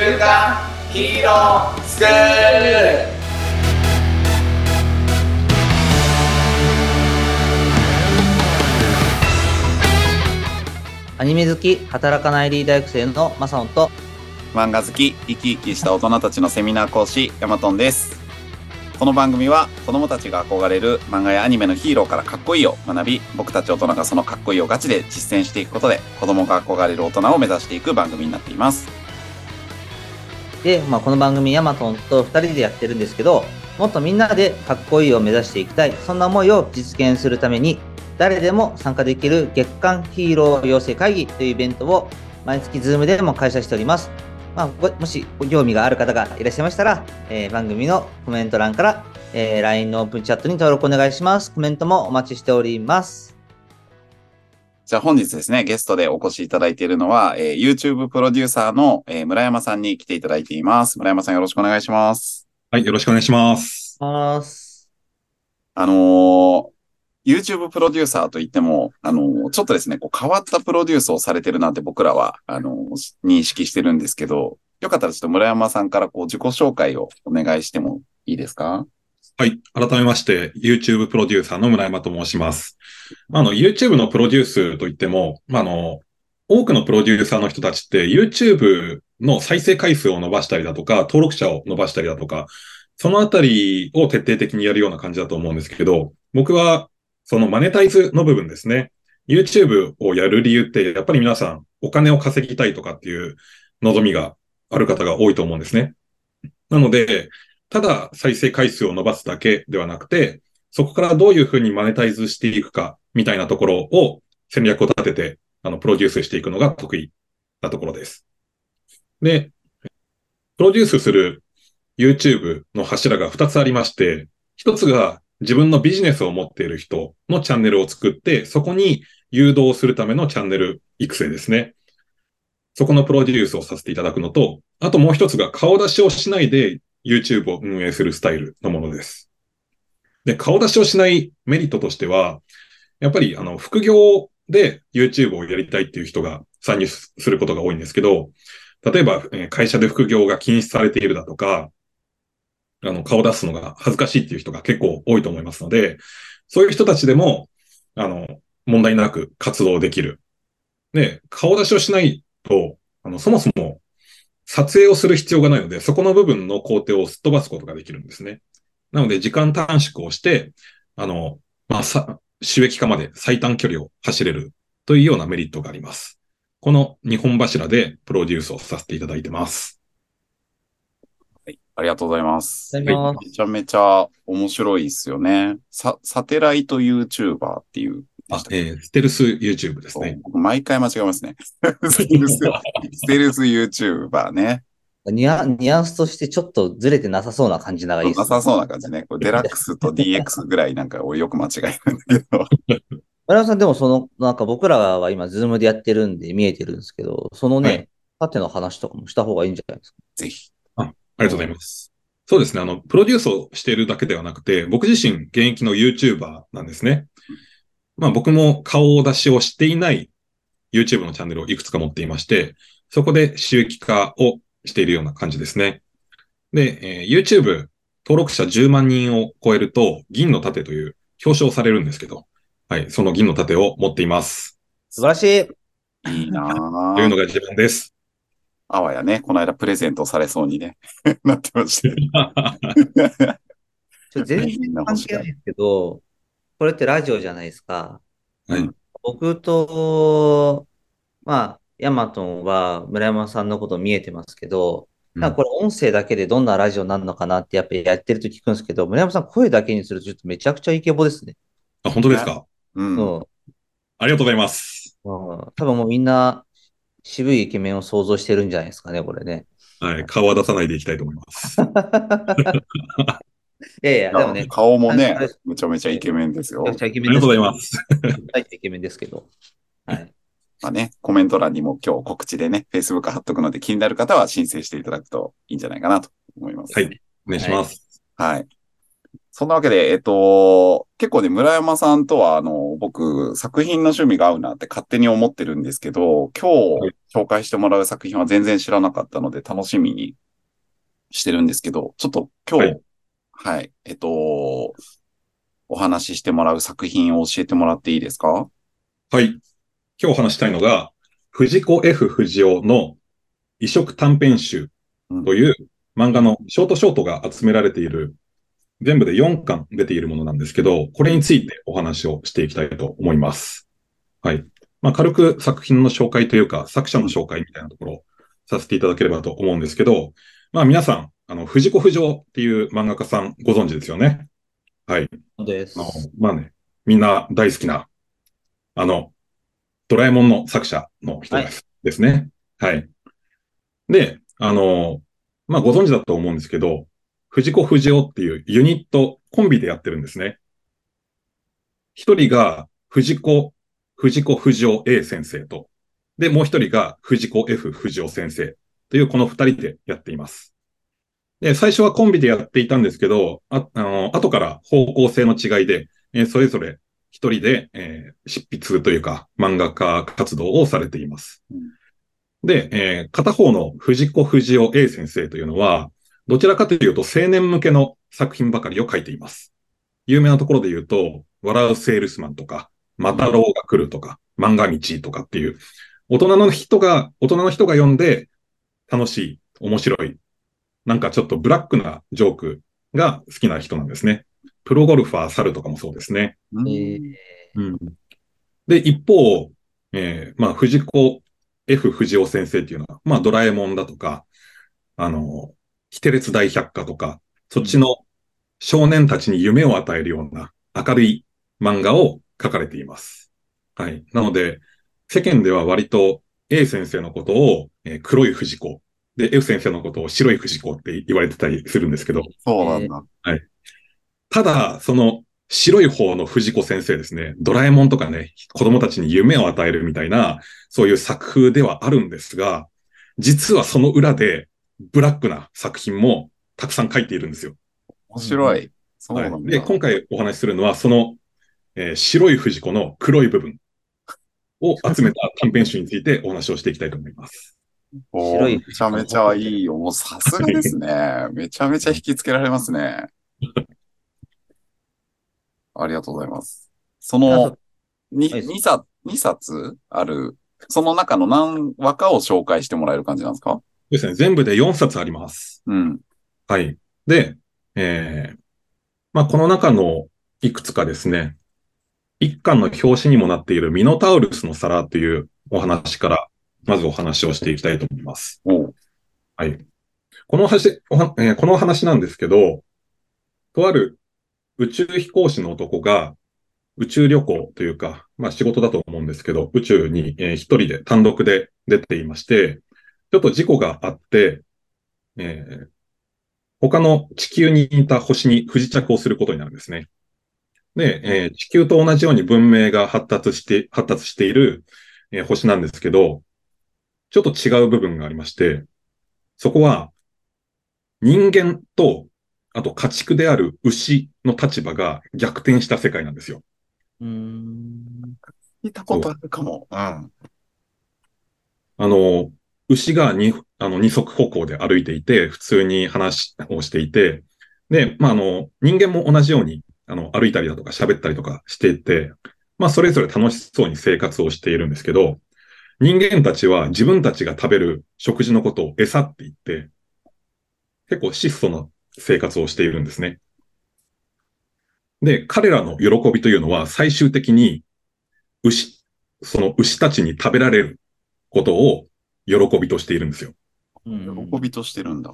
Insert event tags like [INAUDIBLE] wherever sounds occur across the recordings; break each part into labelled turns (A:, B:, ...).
A: 週刊ヒーロースクール
B: アニメ好き、働かないリーダー育成のマサオンと、
C: 漫画好き、生き生きした大人たちのセミナー講師、ヤマトンです。この番組は子供たちが憧れる漫画やアニメのヒーローからかっこいいを学び、僕たち大人がそのかっこいいをガチで実践していくことで、子供が憧れる大人を目指していく番組になっています。
B: で、まあ、この番組ヤマトンと2人でやってるんですけど、もっとみんなでかっこいいを目指していきたい、そんな思いを実現するために、誰でも参加できる月間ヒーロー養成会議というイベントを毎月 Zoom でも開催しております。まあ、もしご興味がある方がいらっしゃいましたら、えー番組のコメント欄から、えー LINE のオープンチャットに登録お願いします。コメントもお待ちしております。
C: じゃあ本日ですね、ゲストでお越しいただいているのは、えー YouTube プロデューサーの、えー村山さんに来ていただいています。村山さんよろしくお願いします。
D: はい、よろしくお願いします。
B: ます。
C: あのー YouTube プロデューサーといっても、あのーちょっとですね、こう変わったプロデュースをされてるなって僕らは、あのーし認識してるんですけど、よかったらちょっと村山さんからこう自己紹介をお願いしてもいいですか？
D: はい、改めまして、YouTube プロデューサーの村山と申します。ああの、YouTube のプロデュースといっても、まあ、あの、多くのプロデューサーの人たちって YouTube の再生回数を伸ばしたりだとか、登録者を伸ばしたりだとか、そのあたりを徹底的にやるような感じだと思うんですけど、僕はそのマネタイズの部分ですね。YouTube をやる理由って、やっぱり皆さんお金を稼ぎたいとかっていう望みがある方が多いと思うんですね。なので、ただ再生回数を伸ばすだけではなくて、そこからどういうふうにマネタイズしていくか、みたいなところを戦略を立てて、あの、プロデュースしていくのが得意なところです。で、プロデュースする YouTube の柱が2つありまして、1つが自分のビジネスを持っている人のチャンネルを作って、そこに誘導するためのチャンネル育成ですね。そこのプロデュースをさせていただくのと、あともう一つが顔出しをしないで YouTube を運営するスタイルのものです。で、顔出しをしないメリットとしては、やっぱりあの、副業で YouTube をやりたいっていう人が参入することが多いんですけど、例えば、え会社で副業が禁止されているだとか、あの、顔出すのが恥ずかしいっていう人が結構多いと思いますので、そういう人たちでも、あの、問題なく活動できる。で、顔出しをしないと、あの、そもそも撮影をする必要がないので、そこの部分の工程をすっ飛ばすことができるんですね。なので、時間短縮をして、あの、まあ、さ、収益化まで最短距離を走れるというようなメリットがあります。この2本柱でプロデュースをさせていただいてます。
C: はい。ありがとうございます。
B: ありがとうございます
C: めちゃめちゃ面白いですよね。サ、サテライト YouTuber っていう。
D: あ、えーステルス YouTube ですね。
C: 僕毎回間違えますね。[LAUGHS] ステルス、ステルス YouTuber ね。
B: ニュアニュアンスとしてちょっとずれてなさそうな感じながらいいです
C: なさそうな感じね。これデラックスと DX ぐらいなんかをよく間違えるんだけど。[LAUGHS]
B: 村山さん、でもその、なんか僕らは今、ズームでやってるんで見えてるんですけど、そのね、
D: はい
B: 縦の話とかもした方がいいんじゃないですか？
C: ぜひ。
D: ありがとうございます。そうですね。あの、プロデュースをしているだけではなくて、僕自身現役の YouTuber なんですね。まあ僕も顔出しをしていない YouTube のチャンネルをいくつか持っていまして、そこで収益化をしているような感じですね。で、えー YouTube 登録者10万人を超えると銀の盾という表彰されるんですけど、はい、その銀の盾を持っています。
B: 素晴らしい。
C: いいなぁ。
D: というのが自分です。
C: あわやね、この間プレゼントされそうにね、[LAUGHS] なってました。[LAUGHS]
B: ちょ全然関係ないですけど、これってラジオじゃないですか。
D: はい。
B: 僕と、まあ、ヤマトンは村山さんのこと見えてますけど、
D: うん
B: なんかこれ音声だけでどんなラジオになるのかなってやっぱりやってると聞くんですけど、村山さん声だけにするとちょっとめちゃくちゃイケボですね。
D: あ、本当ですか？
C: うん。
B: うん
D: ありがとうございます。
B: うん多分もうみんな渋いイケメンを想像してるんじゃないですかね、これね。
D: はい。顔は出さないでいきたいと思います。[LAUGHS]
B: いやいや、でもね、
C: 顔もねめちゃめちゃイケメンですよ
B: めちゃく。ちゃイケ
D: ありが
B: メンです
D: とうございます。
B: 大してイケメンですけど。はい。
C: まあね、コメント欄にも今日告知でね、Facebook 貼っとくので気になる方は申請していただくといいんじゃないかなと思います。
D: はい。お願いします。
C: はい。そんなわけで、えっと、結構ね、村山さんとは、あの、僕、作品の趣味が合うなって勝手に思ってるんですけど、今日、
D: はい
C: 紹介してもらう作品は全然知らなかったので楽しみにしてるんですけど、ちょっと今日、
D: は
C: はいい、えっと、お話ししてもらう作品を教えてもらっていいですか？
D: はい。今日お話したいのが、藤子 F 不二雄の異色短編集という漫画のショートショートが集められている、全部で4巻出ているものなんですけど、これについてお話をしていきたいと思います。はい。まあ、軽く作品の紹介というか、作者の紹介みたいなところをさせていただければと思うんですけど、まあ皆さん、あの、藤子不二雄っていう漫画家さんご存知ですよね？はい。
B: そうです
D: あの、まあね、みんな大好きな、あの、ドラえもんの作者の人です,、ですね。はい。で、あの、まあご存知だと思うんですけど、藤子不二雄っていうユニット、コンビでやってるんですね。一人が藤子、藤子不二雄 A 先生と、で、もう一人が藤子 F 不二雄先生というこの二人でやっています。で、最初はコンビでやっていたんですけど、あ、あの、後から方向性の違いで、えーそれぞれ一人で、えー執筆というか漫画家活動をされています。
C: うん
D: で、えー片方の藤子不二雄 A 先生というのは、どちらかというと青年向けの作品ばかりを書いています。有名なところで言うと、笑うセールスマンとか、マタロウが来るとか、漫画道とかっていう、大人の人が、大人の人が読んで楽しい、面白い、なんかちょっとブラックなジョークが好きな人なんですね。プロゴルファー猿とかもそうですね。
C: うん
B: えー
D: うん。で、一方、えーまあ、藤子 F 不二雄先生っていうのは、まあ、ドラえもんだとか、あの、キテレツ大百科とか、そっちの少年たちに夢を与えるような明るい漫画を書かれています。はい。なので、世間では割と A 先生のことを、えー黒い藤子、で、F 先生のことを白い藤子って言われてたりするんですけど、
C: そうなんだ。
D: ただ、その白い方の藤子先生ですね、ドラえもんとかね、子供たちに夢を与えるみたいな、そういう作風ではあるんですが、実はその裏でブラックな作品もたくさん書いているんですよ。
C: 面白い。そうなんだ。
D: はい、で、今回お話しするのは、その、えー白い藤子の黒い部分を集めた短編集についてお話をしていきたいと思います。
B: 白い
C: めちゃめちゃいいよ。もうさすがですね。[LAUGHS] めちゃめちゃ引きつけられますね。ありがとうございます。その、に
B: はい
C: 2冊、二冊ある、その中の何話かを紹介してもらえる感じなんですか？
D: ですね、全部で4冊あります。
C: うん。
D: はい。で、えー、まあ、この中のいくつかですね、一巻の表紙にもなっているミノタウルスの皿というお話から、まずお話をしていきたいと思います。はい。この話、おはえーこの話なんですけど、とある宇宙飛行士の男が宇宙旅行というか、まあ仕事だと思うんですけど、宇宙に、えー一人で単独で出ていまして、ちょっと事故があって、えー他の地球にいた星に不時着をすることになるんですね。で、えー地球と同じように文明が発達して、発達している、えー星なんですけど、ちょっと違う部分がありまして、そこは人間と、あと家畜である牛の立場が逆転した世界なんですよ。
B: うーん。
C: 聞いたことあるかも。うん。
D: あの、牛がに、あの、二足歩行で歩いていて、普通に話をしていて、で、まあ、あの、人間も同じように、あの、歩いたりだとか喋ったりとかしていて、まあ、それぞれ楽しそうに生活をしているんですけど、人間たちは自分たちが食べる食事のことを餌って言って、結構質素な生活をしているんですね。で、彼らの喜びというのは最終的に牛、その牛たちに食べられることを喜びとしているんですよ。
B: うん
C: 喜びとしてるんだ。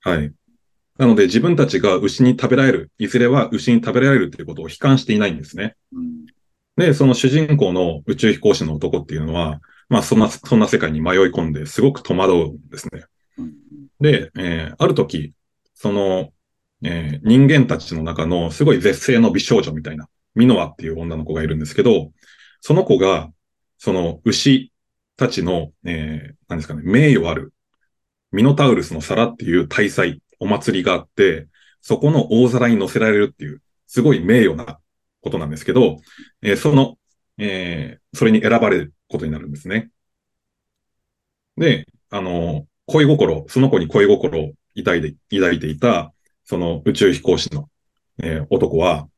D: はい。なので自分たちが牛に食べられる、いずれは牛に食べられるということを悲観していないんですね。
C: うん。
D: で、その主人公の宇宙飛行士の男っていうのは、まあそんな、そんな世界に迷い込んですごく戸惑うんですね。
C: うん
D: で、えーある時、その、えー人間たちの中のすごい絶世の美少女みたいな、ミノアっていう女の子がいるんですけど、その子が、その牛たちの、えー何ですかね、名誉ある、ミノタウルスの皿っていう大祭、お祭りがあって、そこの大皿に乗せられるっていう、すごい名誉なことなんですけど、えーその、えーそれに選ばれることになるんですね。で、あの、恋心、その子に恋心を抱いて抱いていた、その宇宙飛行士の、えー男は、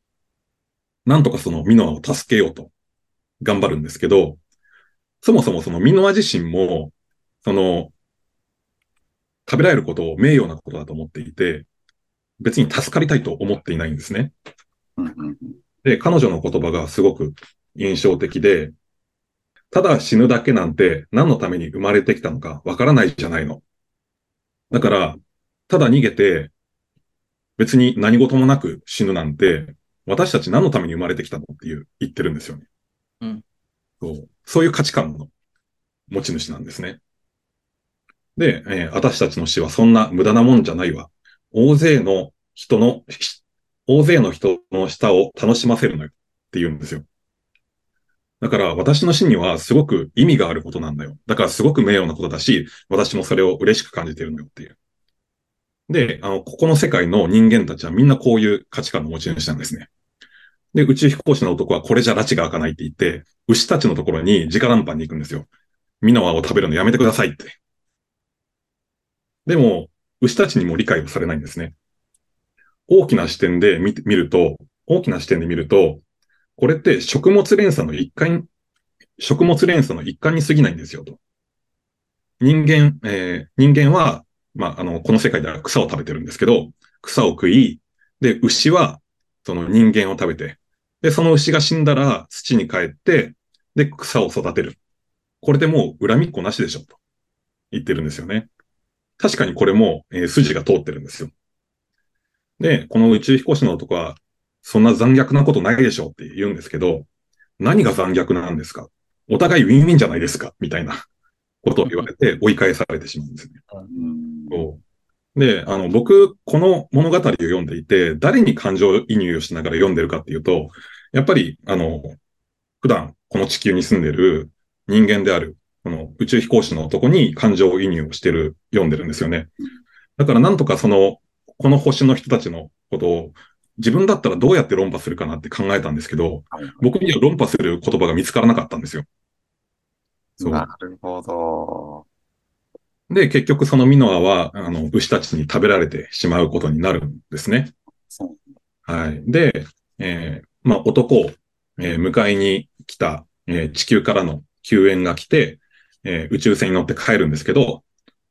D: なんとかそのミノアを助けようと頑張るんですけど、そもそもそのミノア自身も、その、食べられることを名誉なことだと思っていて、別に助かりたいと思っていないんですね。で、彼女の言葉がすごく印象的で、ただ死ぬだけなんて何のために生まれてきたのかわからないじゃないの。だから、ただ逃げて、別に何事もなく死ぬなんて、私たち何のために生まれてきたのっていう言ってるんですよね。
B: うん
D: そう。そういう価値観の持ち主なんですね。で、えー私たちの死はそんな無駄なもんじゃないわ。大勢の人の、し大勢の人の舌を楽しませるのよって言うんですよ。だから私の死にはすごく意味があることなんだよ。だからすごく名誉なことだし、私もそれを嬉しく感じてるのよっていう。で、あの、ここの世界の人間たちはみんなこういう価値観の持ち主なんですね。で、宇宙飛行士の男はこれじゃ拉致が開かないって言って、牛たちのところに直談判に行くんですよ。ミノアを食べるのやめてくださいって。でも、牛たちにも理解をされないんですね。大きな視点で見ると、大きな視点で見ると、これって食物連鎖の一環、食物連鎖の一環に過ぎないんですよと。人間、えー人間は、まあ、あの、この世界では草を食べてるんですけど、草を食い、で、牛は、その人間を食べて、で、その牛が死んだら土に帰って、で、草を育てる。これでもう恨みっこなしでしょ、と言ってるんですよね。確かにこれも、えー筋が通ってるんですよ。で、この宇宙飛行士の男は、そんな残虐なことないでしょって言うんですけど、何が残虐なんですか？お互いウィンウィンじゃないですか？みたいなことを言われて追い返されてしまうんですね。
C: うん。
D: で、あの、僕、この物語を読んでいて、誰に感情移入をしながら読んでるかっていうと、やっぱり、あの、普段この地球に住んでる人間である、この宇宙飛行士の男に感情移入をしてる、読んでるんですよね。だからなんとかその、この星の人たちのことを自分だったらどうやって論破するかなって考えたんですけど、
C: はい
D: 僕には論破する言葉が見つからなかったんですよ。そう。
C: なるほど。
D: で、結局そのミノアは、あの、牛たちに食べられてしまうことになるんですね。はい。で、えーまあ、男を、えー迎えに来た、えー地球からの救援が来て、えー宇宙船に乗って帰るんですけど、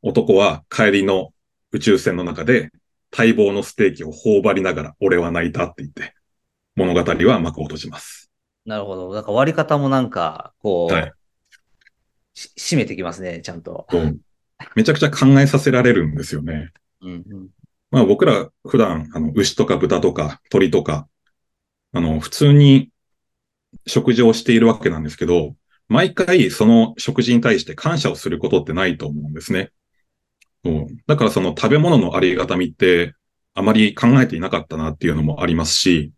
D: 男は帰りの宇宙船の中で待望のステーキを頬張りながら俺は泣いたって言って、物語は幕を閉じます。
B: なるほど。なんか割り方もなんか、こう、
D: はい
B: し締めてきますね、ちゃんと。
D: めちゃくちゃ考えさせられるんですよね。
B: うんうん。
D: まあ僕ら普段、あの、牛とか豚とか鳥とか、あの、普通に食事をしているわけなんですけど、毎回その食事に対して感謝をすることってないと思うんですね。そうだからその食べ物のありがたみってあまり考えていなかったなっていうのもありますし、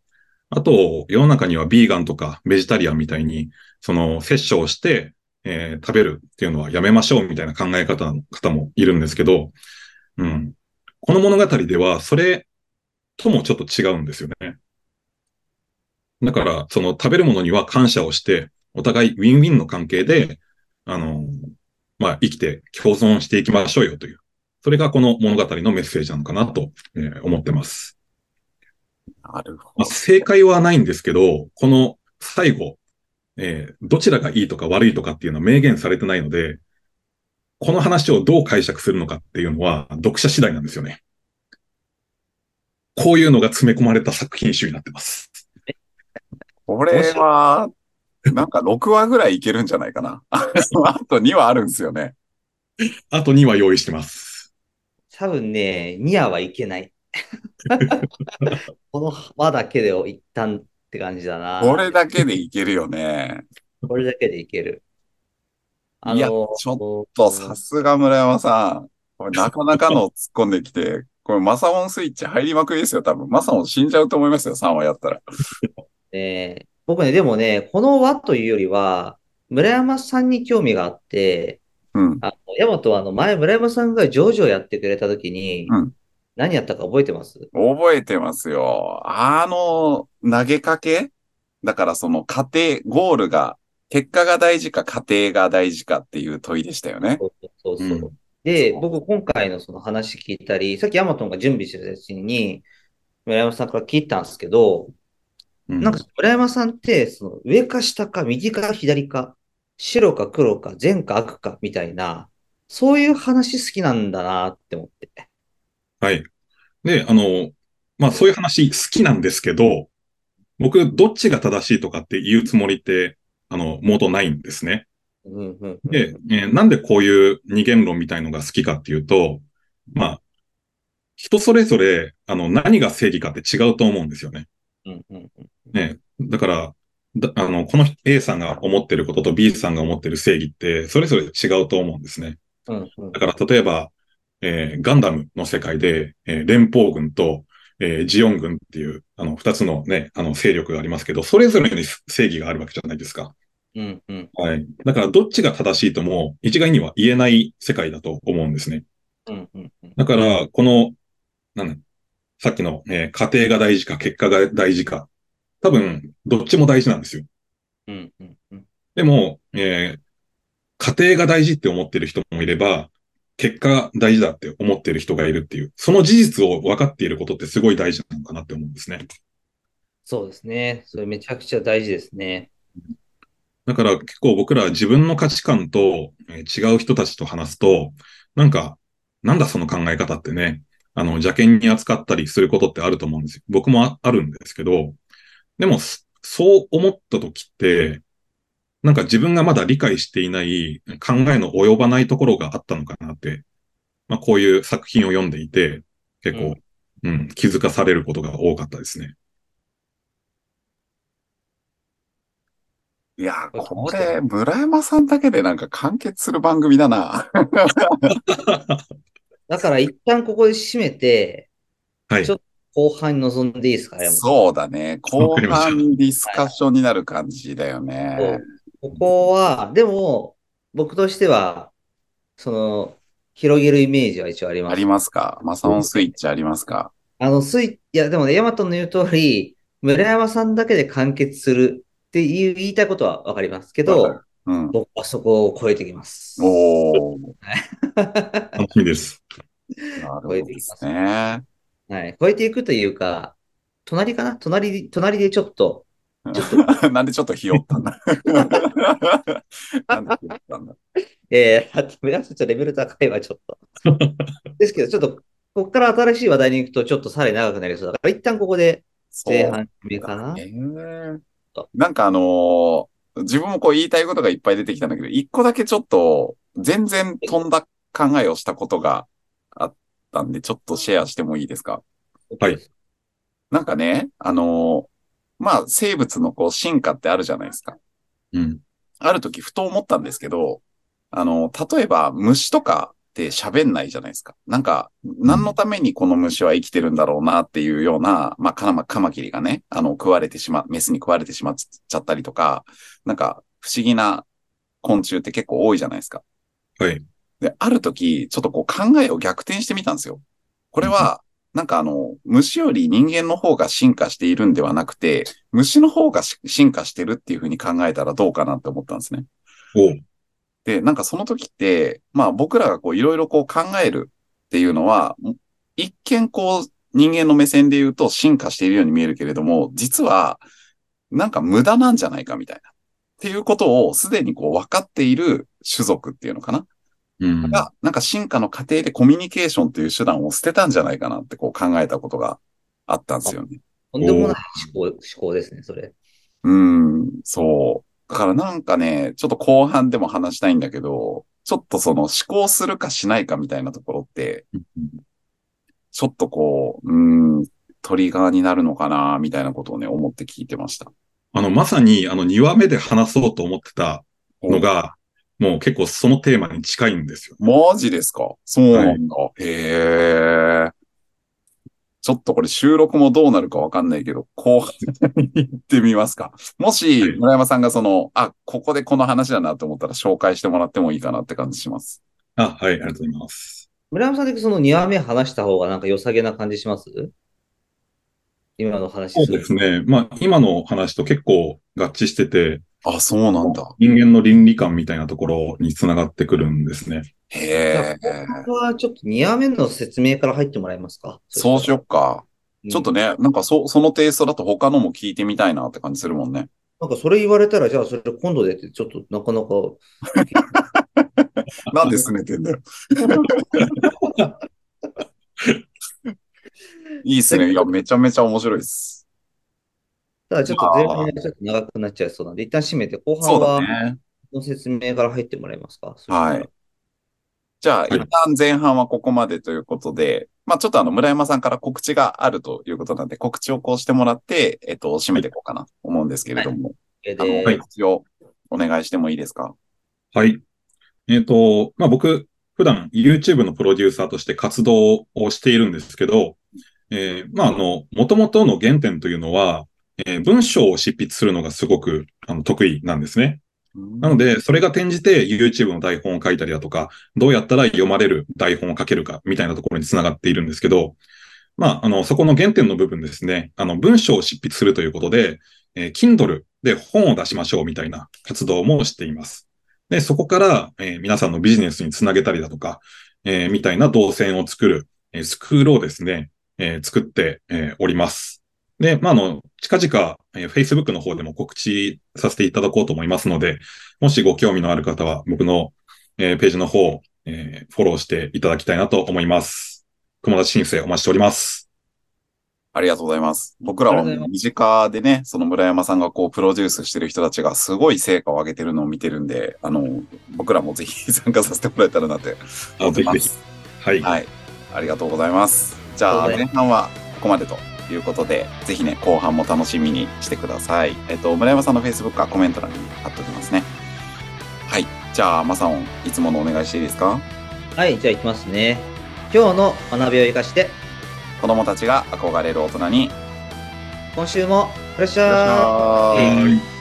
D: あと、世の中にはビーガンとかベジタリアンみたいに、その、摂取をして、えー食べるっていうのはやめましょうみたいな考え方の方もいるんですけど、うん。この物語では、それともちょっと違うんですよね。だから、その食べるものには感謝をして、お互いウィンウィンの関係で、あの、まあ、生きて共存していきましょうよという。それがこの物語のメッセージなのかなと、えー思ってます。
C: なるほ
D: まあ、正解はないんですけど、この最後、えーどちらがいいとか悪いとかっていうのは明言されてないので、この話をどう解釈するのかっていうのは読者次第なんですよね。こういうのが詰め込まれた作品集になってます。
C: ど。これは、なんか6話ぐらいいけるんじゃないかな。[LAUGHS] あと2話あるんですよね。
D: あと2話用意してます。
B: 多分ね、ニアはいけない。[LAUGHS] この輪だけで一旦って感じだな。
C: これだけでいけるよね。
B: これだけでいける。
C: いやちょと、さすが村山さん。これなかなかの突っ込んできて、これマサオンスイッチ入りまくりですよ、多分。マサオン死んじゃうと思いますよ、3話やったら。[LAUGHS]
B: ね、僕ね、でもね、この輪というよりは、村山さんに興味があって、
C: うん。
B: あの、ヤマトはあの前、村山さんがジョージをやってくれたときに、
C: うん
B: 何やったか覚えてます？
C: 覚えてますよ。あの、投げかけ？だからその過程、ゴールが、結果が大事か過程が大事かっていう問いでしたよね。
B: そうそうそそうそう。
C: うん
B: で、僕今回のその話聞いたり、さっきヤマトンが準備してたやつに、村山さんから聞いたんですけど、
C: うん
B: なんか村山さんって、その上か下か右か左か、白か黒か善か悪かみたいな、そういう話好きなんだなって思って。
D: はい。で、あの、まあそういう話好きなんですけど、僕、どっちが正しいとかって言うつもりって、あの、もとないんですね。
B: うんうんうん
D: で、えーなんでこういう二元論みたいのが好きかっていうと、まあ、人それぞれ、あの、何が正義かって違うと思うんですよね。
B: うんうんうん
D: ね。だから、だあの、この A さんが思ってることと B さんが思ってる正義って、それぞれ違うと思うんですね。
B: うんうん
D: だから、例えば、えーガンダムの世界で、えー連邦軍と、えージオン軍っていう、あの、二つのね、あの、勢力がありますけど、それぞれに正義があるわけじゃないですか。
B: うんうん
D: はい。だから、どっちが正しいとも、一概には言えない世界だと思うんですね。
B: うんうんうん
D: だから、この、なんださっきの、えー家庭が大事か、結果が大事か。多分、どっちも大事なんですよ。
B: うんうんうん
D: でも、えー家庭が大事って思ってる人もいれば、結果が大事だって思ってる人がいるっていう、その事実を分かっていることってすごい大事なのかなって思うんですね。
B: そうですね。それめちゃくちゃ大事ですね。
D: だから結構僕らは自分の価値観と、えー違う人たちと話すと、なんか、なんだその考え方ってね、あの、邪険に扱ったりすることってあると思うんですよ。僕もああるんですけど、でも、そそう思った時って、なんか自分がまだ理解していない考えの及ばないところがあったのかなって、まあこういう作品を読んでいて、結構、うん、気づかされることが多かったですね。
C: いや、これ、村山さんだけでなんか完結する番組だな。[LAUGHS]
B: だから一旦ここで締めて、
D: はい
B: ちょ。っ後半に臨んでいいですか、山本
C: そうだね。後半ディスカッションになる感じだよね。
B: ここは、でも、僕としては、その、広げるイメージは一応あります。
C: ありますか？マサオンスイッチありますか？
B: あの、スイいや、でもね、ヤマトの言う通り、村山さんだけで完結するっていう言いたいことはわかりますけど
C: うん。
B: 僕はそこを超えてきます。
C: おー。[LAUGHS]
D: 楽しみです。
C: なるほどですね。
B: はい。超えていくというか、隣かな？隣、隣でちょっと、[LAUGHS]
C: なんでちょっとひよったんだ？[LAUGHS] なんでひよったんだ？
B: えー、ちょっとレベル高いわ、ちょっと。[LAUGHS] ですけど、ちょっと、ここから新しい話題に行くと、ちょっとさらに長くなりそうだから、一旦ここで前半目かな？
C: えーなんかあのー自分もこう言いたいことがいっぱい出てきたんだけど、一個だけちょっと全然飛んだ考えをしたことがあったんで、ちょっとシェアしてもいいですか？
D: はい。
C: なんかね、あのーまあ生物のこう進化ってあるじゃないですか。
D: うん。
C: ある時ふと思ったんですけど、あの、例えば虫とかって喋んないじゃないですか。なんか、何のためにこの虫は生きてるんだろうなっていうような、まあ、カマカマキリがね、あの、食われてしま、メスに食われてしまっちゃったりとか、なんか、不思議な昆虫って結構多いじゃないですか。
D: はい。
C: で、ある時、ちょっとこう考えを逆転してみたんですよ。これは、なんかあの、虫より人間の方が進化しているんではなくて、虫の方がし進化してるっていうふうに考えたらどうかなって思ったんですね。で、なんかその時って、まあ僕らがこういろいろこう考えるっていうのは、一見こう人間の目線で言うと進化しているように見えるけれども、実はなんか無駄なんじゃないかみたいな。っていうことをすでにこう分かっている種族っていうのかな。
D: うん。
C: が、なんか進化の過程でコミュニケーションという手段を捨てたんじゃないかなってこう考えたことがあったんですよね。
B: とんでもない思考、思考ですね、それ。
C: うん、そう。だからなんかね、ちょっと後半でも話したいんだけど、ちょっとその思考するかしないかみたいなところって、ちょっとこう、うん、トリガーになるのかな、みたいなことをね、思って聞いてました。
D: あの、まさに、あの、2話目で話そうと思ってたのが、もう結構そのテーマに近いんですよ。
C: マジですか？そうなんだ。へえ。ちょっとこれ収録もどうなるかわかんないけど、後半に行ってみますか。もし、村山さんがその、あ、ここでこの話だなと思ったら紹介してもらってもいいかなって感じします。
D: あ、はい、ありがとうございます。
B: 村山さん的にその2話目話した方がなんか良さげな感じします？今の話
D: そうですね。まあ、今の話と結構合致してて、
C: あ、そうなんだ。
D: 人間の倫理観みたいなところにつながってくるんですね。
C: へえ。
B: ここはちょっと2話目の説明から入ってもらえますか？
C: そうしよっか。
B: うん
C: ちょっとね、なんかそ、そのテイストだと他のも聞いてみたいなって感じするもんね。
B: なんかそれ言われたら、じゃあそれ今度でって、ちょっとなかなか、[LAUGHS]
C: なんで拗ねてんだよ。[LAUGHS] いいっすね。いや、めちゃめちゃ面白いです。
B: ただちょっと前半はちょっと長くなっちゃいそうなんで、一旦締めて、後半は
C: ね。
B: の説明から入ってもらえますか？
C: はい。じゃあ、一旦前半はここまでということで、まあちょっとあの、村山さんから告知があるということなんで、告知をこうしてもらって、えっと、締めていこうかなと思うんですけれども、
B: で、
C: あの、
D: はい
C: 告知をお願いしてもいいですか？
D: はい。えっ、と、まあ、僕、普段 YouTube のプロデューサーとして活動をしているんですけど、えーまあ、あの、元々の原点というのは、えー文章を執筆するのがすごくあの得意なんですね。なので、それが転じて YouTube の台本を書いたりだとか、どうやったら読まれる台本を書けるかみたいなところにつながっているんですけど、まあ、あの、そこの原点の部分ですね、あの、文章を執筆するということで、えー Kindle で本を出しましょうみたいな活動もしています。で、そこから、えー皆さんのビジネスにつなげたりだとか、えーみたいな動線を作る、えースクールをですね、えー作って、えーおります。で、まあ、あの、近々、えー Facebook の方でも告知させていただこうと思いますので、もしご興味のある方は、僕の、えーページの方を、えーフォローしていただきたいなと思います。友達申請お待ちしております。
C: ありがとうございます。僕らは身近でね、その村山さんがこうプロデュースしてる人たちがすごい成果を上げてるのを見てるんで、あの、僕らもぜひ [LAUGHS] 参加させてもらえたらなって思
D: あ
C: ってます。
D: ぜひぜひ。はい。
C: はい。ありがとうございます。じゃあ、前半はここまでということで、ぜひね、後半も楽しみにしてください。えっと、村山さんの Facebook はコメント欄に貼っておきますね。はい。じゃあ、マサオン、いつものお願いしていいですか？
B: はい、じゃあ行きますね。今日の学びを生かして、
C: 子供たちが憧れる大人に、
B: 今週もいらっしゃ
D: い